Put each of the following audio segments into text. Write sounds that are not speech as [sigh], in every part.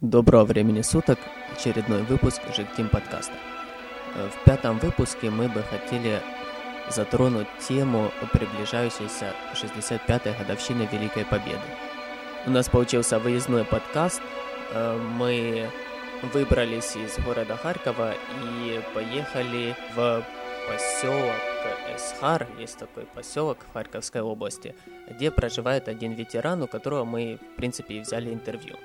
Доброго времени суток, очередной выпуск Жиктим подкаста. Э, в пятом выпуске мы бы хотели затронуть тему приближающейся 65-й годовщины Великой Победы. У нас получился выездной подкаст. Э, мы выбрались из города Харькова и поехали в поселок Эсхар, есть такой поселок в Харьковской области, где проживает один ветеран, у которого мы, в принципе, и взяли интервью.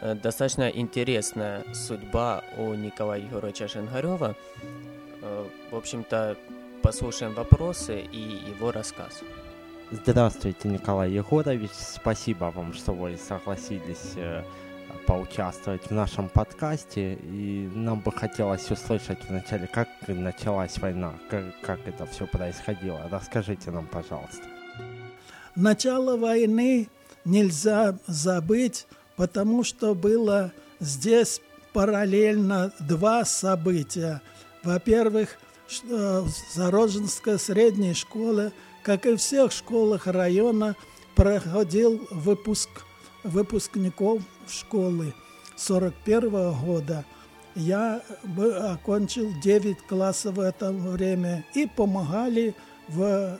Э, достаточно интересная судьба у Николая Егоровича Шенгарева. Э, в общем-то, послушаем вопросы и его рассказ. Здравствуйте, Николай Егорович. Спасибо вам, что вы согласились э, поучаствовать в нашем подкасте. И нам бы хотелось услышать вначале, как началась война, как, как это все происходило. Расскажите нам, пожалуйста. Начало войны нельзя забыть потому что было здесь параллельно два события. Во-первых, э, Зароженская средняя школа, как и всех школах района, проходил выпуск выпускников школы 41 года. Я окончил 9 классов в это время и помогали в,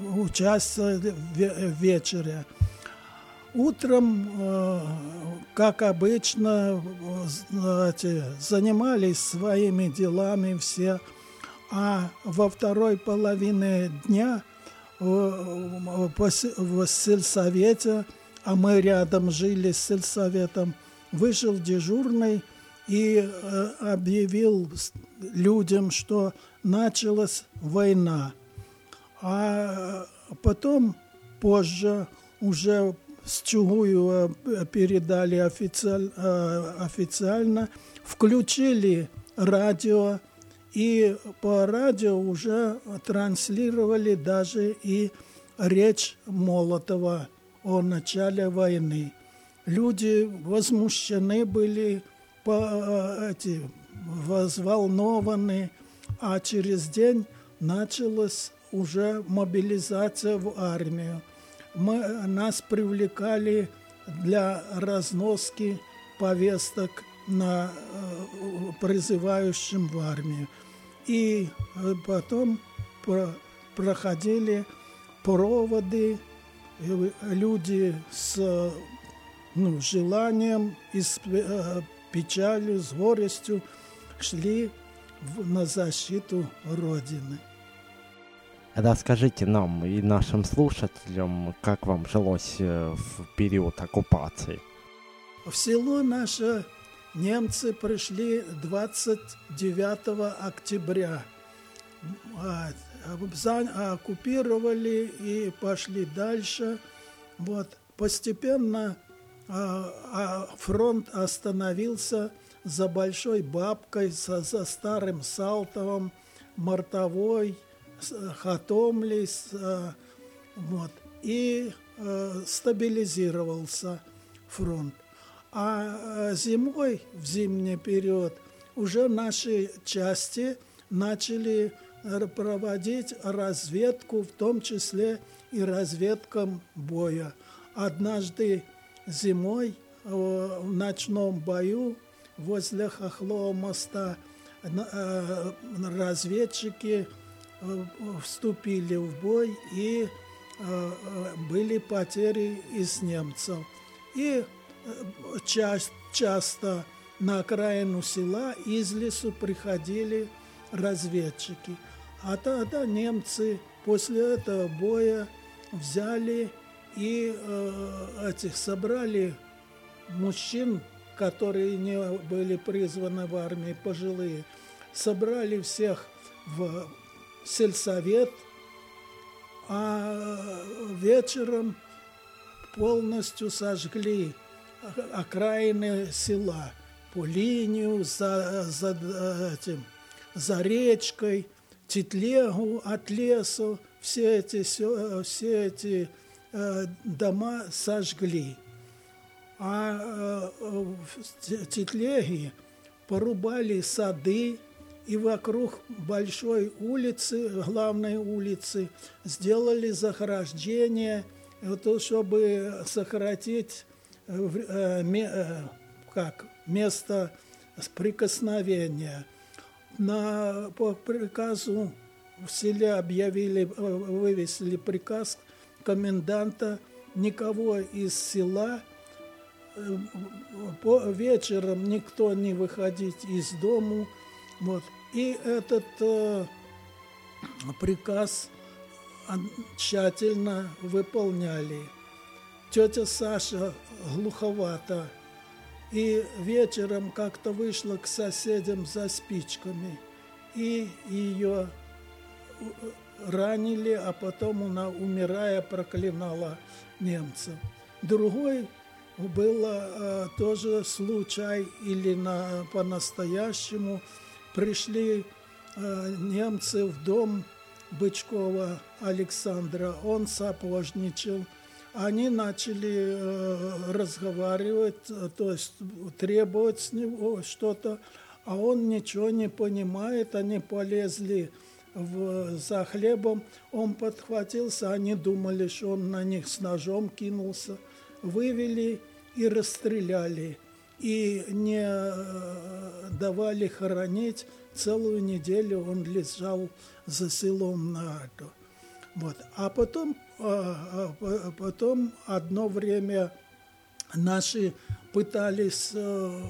в участии в вечере. Утром, э, как обычно, знаете, занимались своими делами все, а во второй половине дня в сельсовете, а мы рядом жили с сельсоветом, вышел дежурный и э, объявил людям, что началась война. А потом, позже, уже с Чугую э, передали официаль, э, официально, включили радио, и по радио уже транслировали даже и речь Молотова о начале войны. Люди возмущены были, по, э, эти, взволнованы, а через день началась уже мобилизация в армию мы, нас привлекали для разноски повесток на э, призывающим в армию. И э, потом про, проходили проводы, люди с ну, желанием и с э, печалью, с горестью шли на защиту Родины. Расскажите нам и нашим слушателям, как вам жилось э, в период оккупации. В село наше немцы пришли 29 октября. А, оккупировали и пошли дальше. Вот. Постепенно а, а фронт остановился за Большой Бабкой, за, за Старым Салтовым, Мартовой – Хатомлис, вот, и э, стабилизировался фронт. А э, зимой, в зимний период, уже наши части начали проводить разведку, в том числе и разведкам боя. Однажды зимой э, в ночном бою возле Хохлова моста разведчики Э, вступили в бой и э, э, были потери из немцев. И часто на окраину села из лесу приходили разведчики. А тогда немцы после этого боя взяли и э, этих собрали мужчин, которые не были призваны в армии, пожилые, собрали всех в сельсовет, а вечером полностью сожгли окраины села по линию за, за, этим, за речкой, Титлегу от лесу, все эти, все, все эти э, дома сожгли. А э, в Титлеге порубали сады, и вокруг большой улицы, главной улицы, сделали захораждение, вот, чтобы сократить э, э, как место прикосновения. На, по приказу в селе объявили, вывесили приказ коменданта никого из села по вечером никто не выходить из дому. Вот. И этот э, приказ тщательно выполняли. Тетя Саша глуховата. И вечером как-то вышла к соседям за спичками. И ее э, ранили, а потом она, умирая, проклинала немцев. Другой был э, тоже случай, или на, по-настоящему пришли э, немцы в дом Бычкова Александра, он сапожничал. Они начали э, разговаривать, э, то есть требовать с него что-то, а он ничего не понимает, они полезли в, за хлебом, он подхватился, они думали, что он на них с ножом кинулся, вывели и расстреляли, и не э, давали хоронить, целую неделю он лежал за селом на это. Вот. А потом, а, а, потом одно время наши пытались э,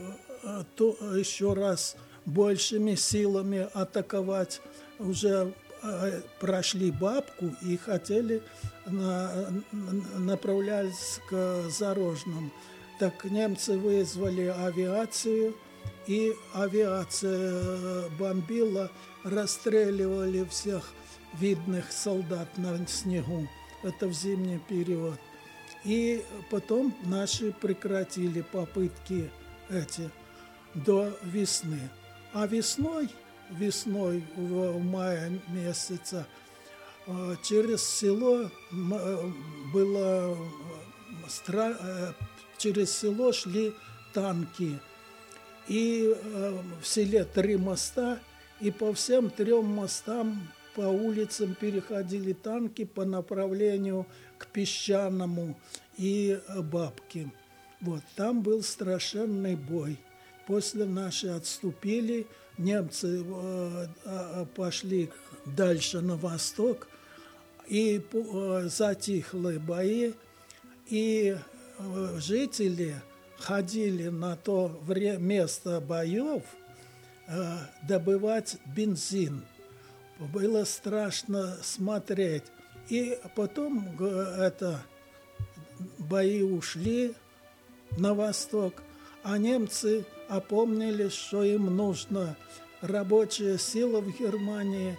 то, еще раз большими силами атаковать уже э, прошли бабку и хотели на, направлялись к Зарожному. Так немцы вызвали авиацию, и авиация бомбила, расстреливали всех видных солдат на снегу. Это в зимний период. И потом наши прекратили попытки эти до весны. А весной, весной в мае месяца э, через село э, было э, через село шли танки – и э, в селе три моста, и по всем трем мостам по улицам переходили танки по направлению к Песчаному и э, Бабке. Вот, там был страшенный бой. После наши отступили, немцы э, э, пошли дальше на восток, и затихли бои, и э, жители – ходили на то место боев э, добывать бензин. Было страшно смотреть. И потом это бои ушли на восток, а немцы опомнились, что им нужна рабочая сила в Германии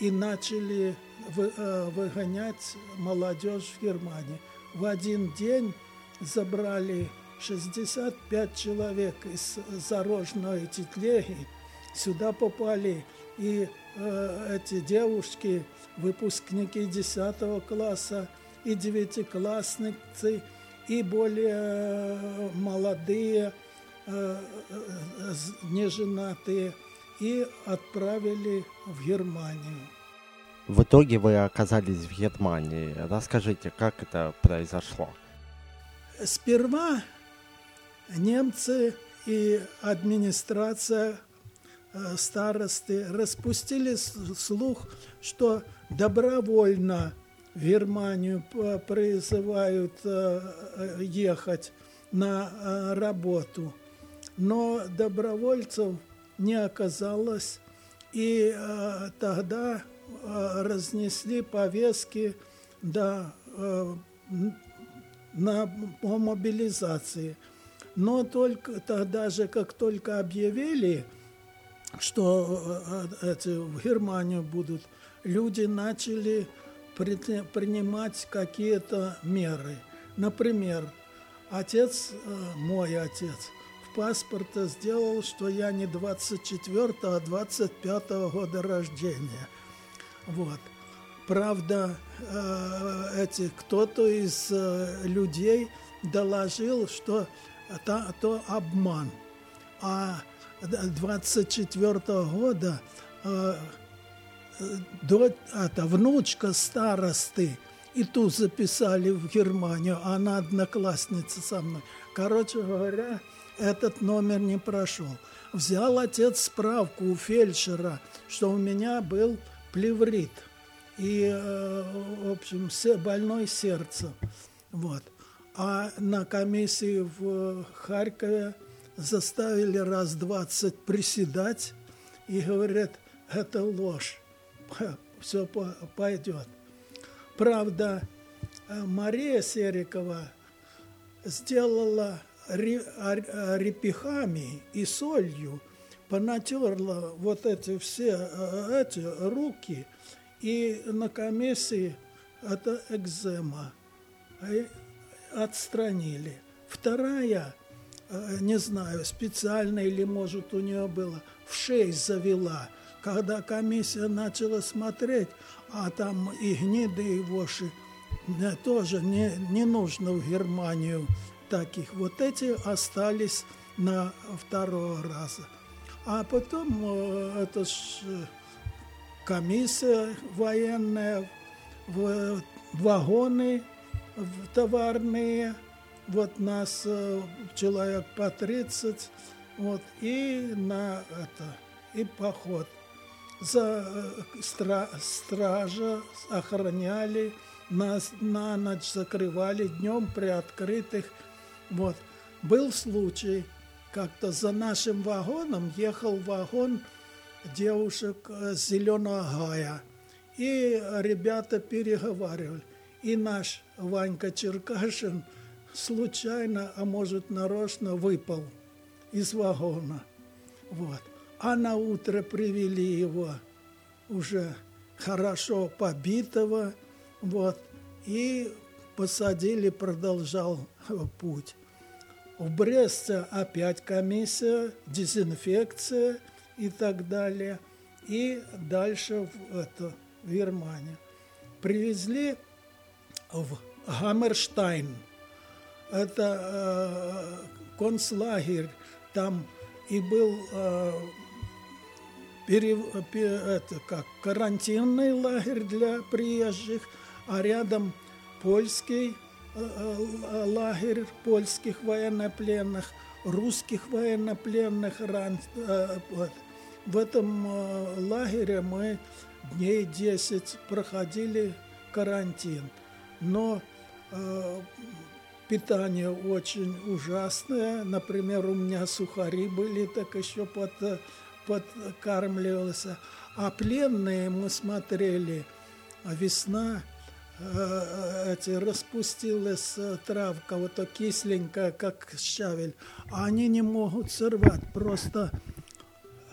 и начали вы, э, выгонять молодежь в Германии. В один день забрали 65 человек из Зарожной Тетлеги сюда попали. И э, эти девушки, выпускники 10 класса, и девятиклассницы, и более э, молодые, э, э, неженатые, и отправили в Германию. В итоге вы оказались в Германии. Расскажите, как это произошло? Сперва немцы и администрация э, старосты распустили слух, что добровольно в Германию призывают э, э, ехать на работу. Но добровольцев не оказалось, и тогда разнесли повестки да, на, по мобилизации – но только тогда же, как только объявили, что э, эти, в Германию будут, люди начали принимать какие-то меры. Например, отец, э, мой отец, в паспорте сделал, что я не 24, а 25 года рождения. Вот. Правда, э, эти кто-то из людей доложил, что это, то обман. А 24 -го года э, до, это, внучка старосты, и ту записали в Германию, она одноклассница со мной. Короче говоря, этот номер не прошел. Взял отец справку у фельдшера, что у меня был плеврит и, э, в общем, больной сердце. Вот. А на комиссии в Харькове заставили раз двадцать приседать и говорят, это ложь, [laughs] все пойдет. Правда, э, Мария Серикова сделала репихами и солью, понатерла вот эти все э, эти руки, и на комиссии это экзема. И отстранили. Вторая, э, не знаю, специально или, может, у нее было, в шесть завела. Когда комиссия начала смотреть, а там и гниды, и воши, тоже не, не нужно в Германию таких. Вот эти остались на второго раза. А потом э, это э, комиссия военная, в вагоны в товарные, вот нас э, человек по 30, вот, и на это, и поход. За стра, стража охраняли, нас на ночь закрывали, днем при открытых вот. Был случай, как-то за нашим вагоном ехал вагон девушек с Зеленого Гая. И ребята переговаривали. И наш Ванька Черкашин случайно, а может нарочно, выпал из вагона. Вот. А на утро привели его уже хорошо побитого, вот, и посадили, продолжал путь. В Бресте опять комиссия, дезинфекция и так далее. И дальше в, это, в Германию. Привезли в Гаммерштайн. Это э, концлагерь. Там и был э, пере, пере, это, как, карантинный лагерь для приезжих, а рядом польский лагерь польских военнопленных, русских военнопленных. Э, в этом лагере мы дней 10 проходили карантин. Но питание очень ужасное. Например, у меня сухари были, так еще под, подкармливался. А пленные мы смотрели, а весна – Э, распустилась э, травка, вот кисленькая, как щавель, а они не могут сорвать, просто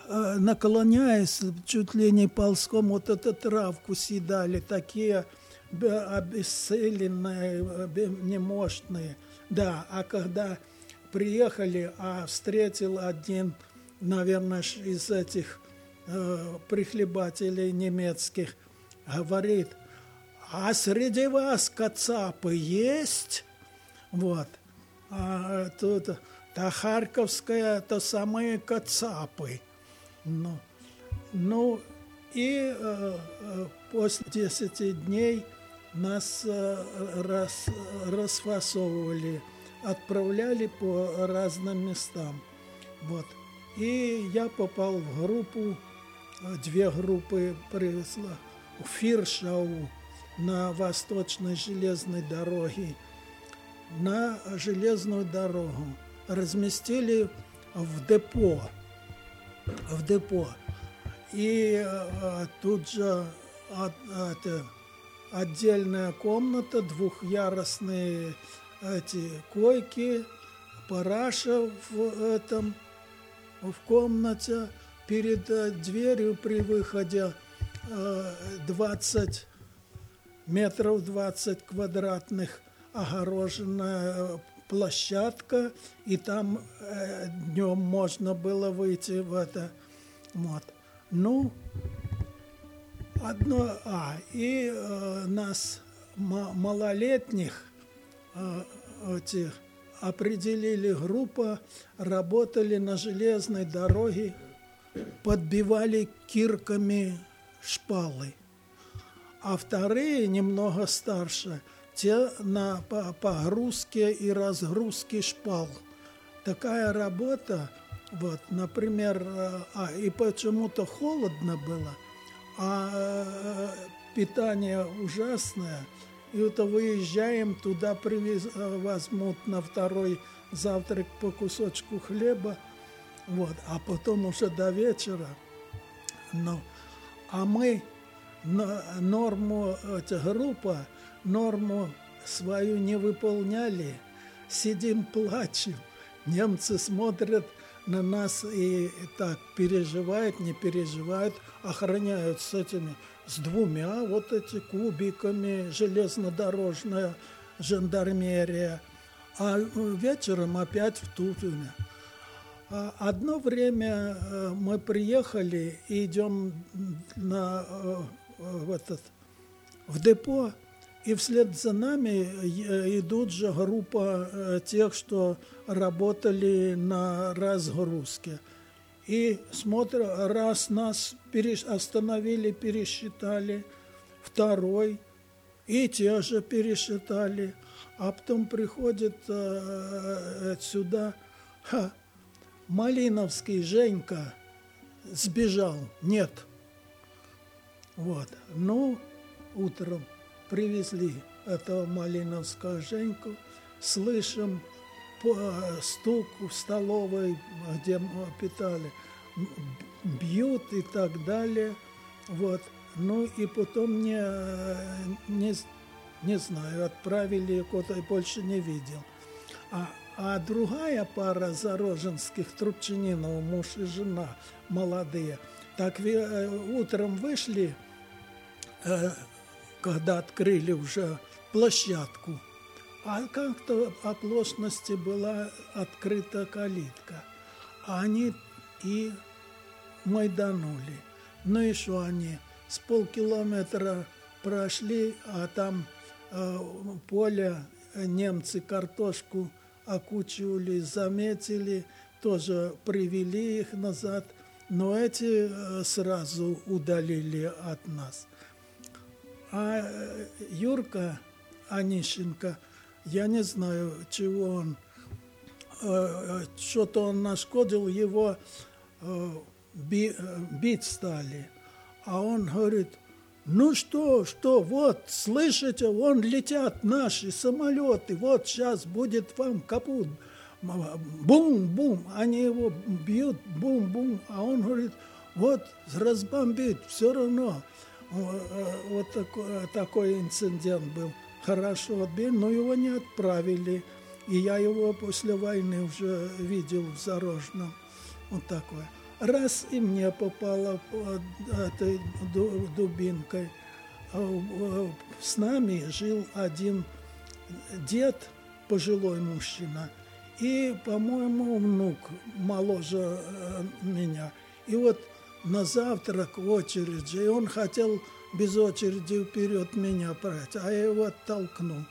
э, наклоняясь чуть ли не ползком, вот эту травку съедали, такие обессиленные, немощные. Да, а когда приехали, а встретил один, наверное, из этих э, прихлебателей немецких, говорит – а среди вас кацапы есть? Вот. А тут та Харьковская, то самые кацапы. Ну, ну и э, э после 10 дней нас э, рас, расфасовывали, отправляли по разным местам. Вот. И я попал в группу, две группы привезла, в Фиршау, на восточной железной дороге, на железную дорогу, разместили в депо, в депо. И а, тут же а, это, отдельная комната, двухъярусные эти койки, параша в этом, в комнате, перед дверью при выходе 20 метров 20 квадратных огороженная э, площадка, и там э, днем можно было выйти в это. Вот. Ну, одно, а, и э, нас малолетних э, этих определили группа, работали на железной дороге, подбивали кирками шпалы а вторые немного старше, те на погрузке и разгрузке шпал. такая работа, вот, например, а, и почему-то холодно было, а питание ужасное, и вот выезжаем, туда привез, возьмут на второй завтрак по кусочку хлеба, вот, а потом уже до вечера. Но, а мы норму, эта группа, норму свою не выполняли, сидим, плачем. Немцы смотрят на нас и так переживают, не переживают, охраняют с этими, с двумя вот эти кубиками железнодорожная жандармерия. А вечером опять в Тутуне. А одно время э, мы приехали и идем на, э, в, этот, в депо, и вслед за нами э, идут же группа тех, что работали на разгрузке. И смотрят, раз нас переш... остановили, пересчитали, второй, и те же пересчитали, а потом приходит э, сюда, ха, Малиновский Женька сбежал, нет. Вот, ну, утром привезли этого Малиновского Женьку, слышим стук в столовой, где мы питали, бьют и так далее. Вот. Ну и потом не, не, не знаю, отправили куда-то, больше не видел. А, а другая пара зароженских Трубчининова, муж и жена, молодые, так утром вышли, когда открыли уже площадку, а как-то оплошности была открыта калитка. Они и майданули. Ну и что они? С полкилометра прошли, а там поле немцы картошку окучивали, заметили, тоже привели их назад, но эти э, сразу удалили от нас. А э, Юрка Онищенко – я не знаю, чего он, э, что-то он нашкодил, его би, бить стали. А он говорит, ну что, что, вот, слышите, вон летят наши самолеты, вот сейчас будет вам капут. Бум-бум, они его бьют, бум-бум, а он говорит, вот, разбомбит, все равно. Вот такой, такой инцидент был хорошо отбили, но его не отправили. И я его после войны уже видел в Зарожном. Вот такое. Раз и мне попало этой дубинкой. А с нами жил один дед, пожилой мужчина, и, по-моему, внук моложе э, меня. И вот на завтрак в очереди, и он хотел без очереди вперед меня брать, а я его оттолкнул.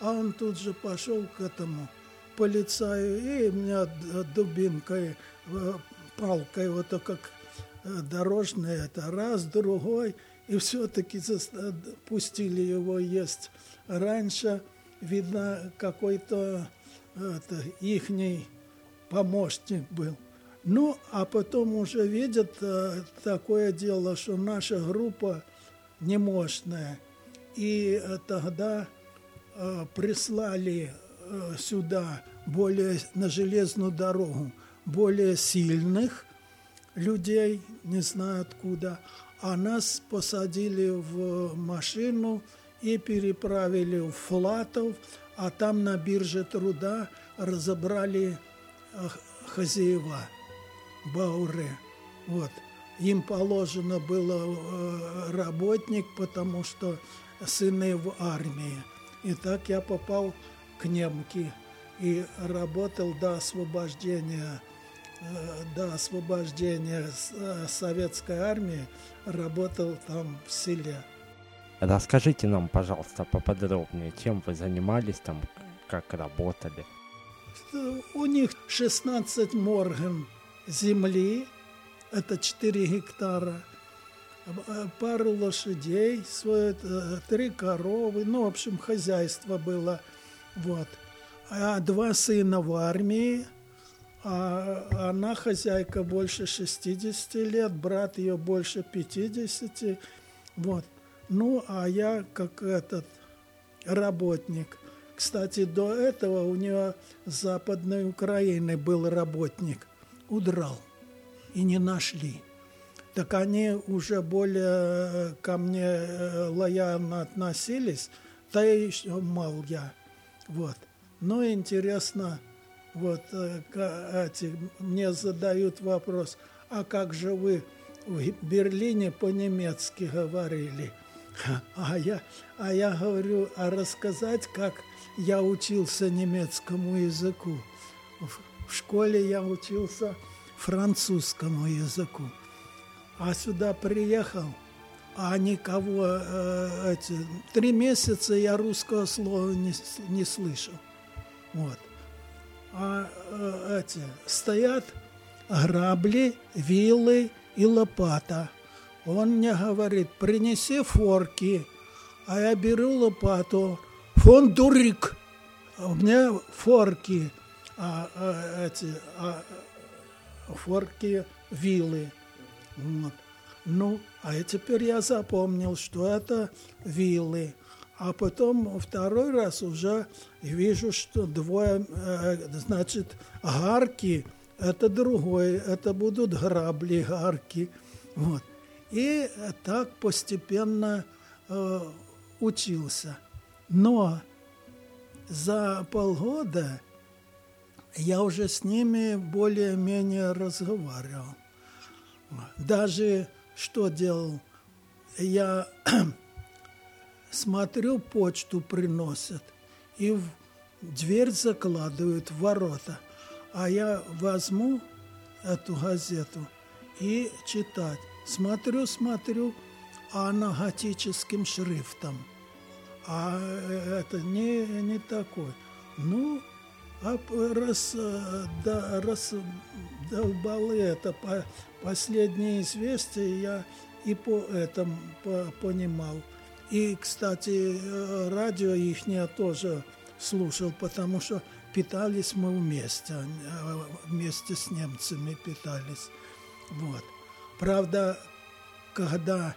А он тут же пошел к этому полицаю и меня дубинкой, э, палкой, вот как э, дорожная, это раз, другой, и все-таки пустили его есть. Раньше, видно, какой-то это, ихний помощник был. Ну, а потом уже видят э, такое дело, что наша группа немощная. И э, тогда э, прислали э, сюда более на железную дорогу более сильных людей, не знаю откуда, а нас посадили в машину и переправили в Флатов, а там на бирже труда разобрали хозяева Бауре. Вот им положено было э, работник, потому что сыны в армии. И так я попал к немке и работал до освобождения э, до освобождения э, советской армии, работал там в селе. Расскажите нам, пожалуйста, поподробнее, чем вы занимались там, как работали. У них 16 морген земли, это 4 гектара, пару лошадей, свое, три коровы, ну, в общем, хозяйство было, вот. А два сына в армии, а она хозяйка больше 60 лет, брат ее больше 50. Вот. Ну, а я как этот работник. Кстати, до этого у нее с Западной Украины был работник. Удрал. И не нашли. Так они уже более ко мне э, лояльно относились, да и мал я. Вот. Но интересно, вот э, эти, мне задают вопрос, а как же вы в Берлине по-немецки говорили? А я, а я говорю, а рассказать, как я учился немецкому языку. В, в школе я учился французскому языку. А сюда приехал, а никого, э, эти, три месяца я русского слова не, не слышал. Вот. А э, эти, стоят грабли, вилы и лопата – он мне говорит, принеси форки. А я беру лопату. Фон дурик. А у меня форки, а, а, эти, а, форки вилы. Вот. Ну, а теперь я запомнил, что это вилы. А потом второй раз уже вижу, что двое, э, значит, гарки – это другой, это будут грабли, гарки. Вот. И так постепенно э, учился. Но за полгода я уже с ними более-менее разговаривал. Даже что делал? Я [clears throat] смотрю, почту приносят, и в дверь закладывают в ворота. А я возьму эту газету и читать. Смотрю, смотрю, а она готическим шрифтом. А э, это не, не такой. Ну, а раз, э, да, раз долбалы это по, последние известия, я и по этому по, понимал. И, кстати, э, радио их тоже слушал, потому что питались мы вместе, вместе с немцами питались. Вот. Правда, когда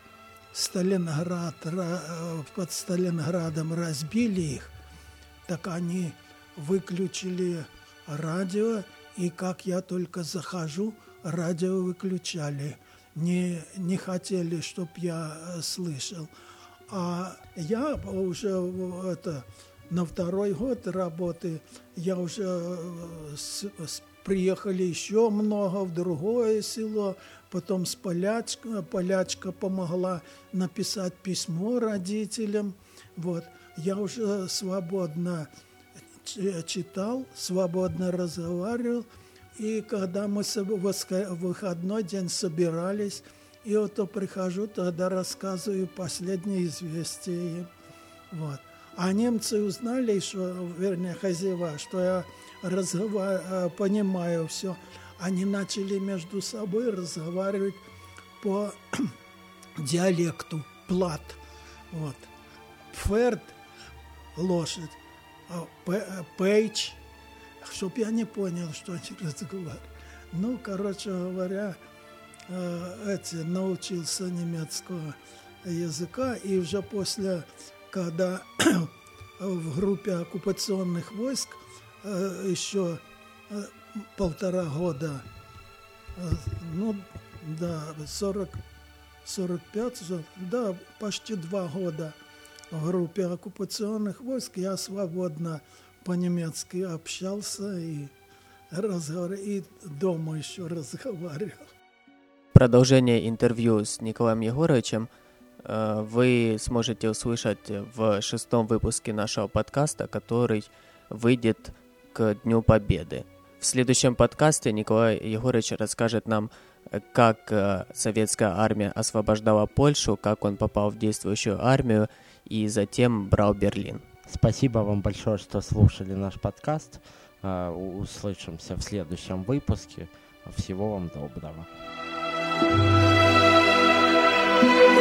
Сталинград, под Сталинградом разбили их, так они выключили радио, и как я только захожу, радио выключали. Не, не хотели, чтобы я э, слышал. А я уже это, на второй год работы, я уже э, с, с, приехали еще много в другое село, потом с полячка, полячка помогла написать письмо родителям. Вот. Я уже свободно читал, свободно разговаривал. И когда мы в выходной день собирались, и вот то прихожу, тогда рассказываю последние известия. Вот. А немцы узнали, что, вернее, хозяева, что я разговариваю, понимаю все они начали между собой разговаривать по [clears throat] диалекту плат. Вот. Ферд – лошадь, а Пейдж – чтоб я не понял, что они [laughs] разговаривают. Ну, короче говоря, э, эти, научился немецкого языка, и уже после, когда [clears throat] в группе оккупационных войск э, еще э, полтора года, э, ну, да, 40, 45, да, почти два года в группе оккупационных войск я свободно по-немецки общался и разговаривал, и дома еще разговаривал. Продолжение интервью с Николаем Егоровичем э, вы сможете услышать в шестом выпуске нашего подкаста, который выйдет к Дню Победы. В следующем подкасте Николай Егорович расскажет нам, как э, советская армия освобождала Польшу, как он попал в действующую армию и затем брал Берлин. Спасибо вам большое, что слушали наш подкаст. Э, услышимся в следующем выпуске. Всего вам доброго. thank you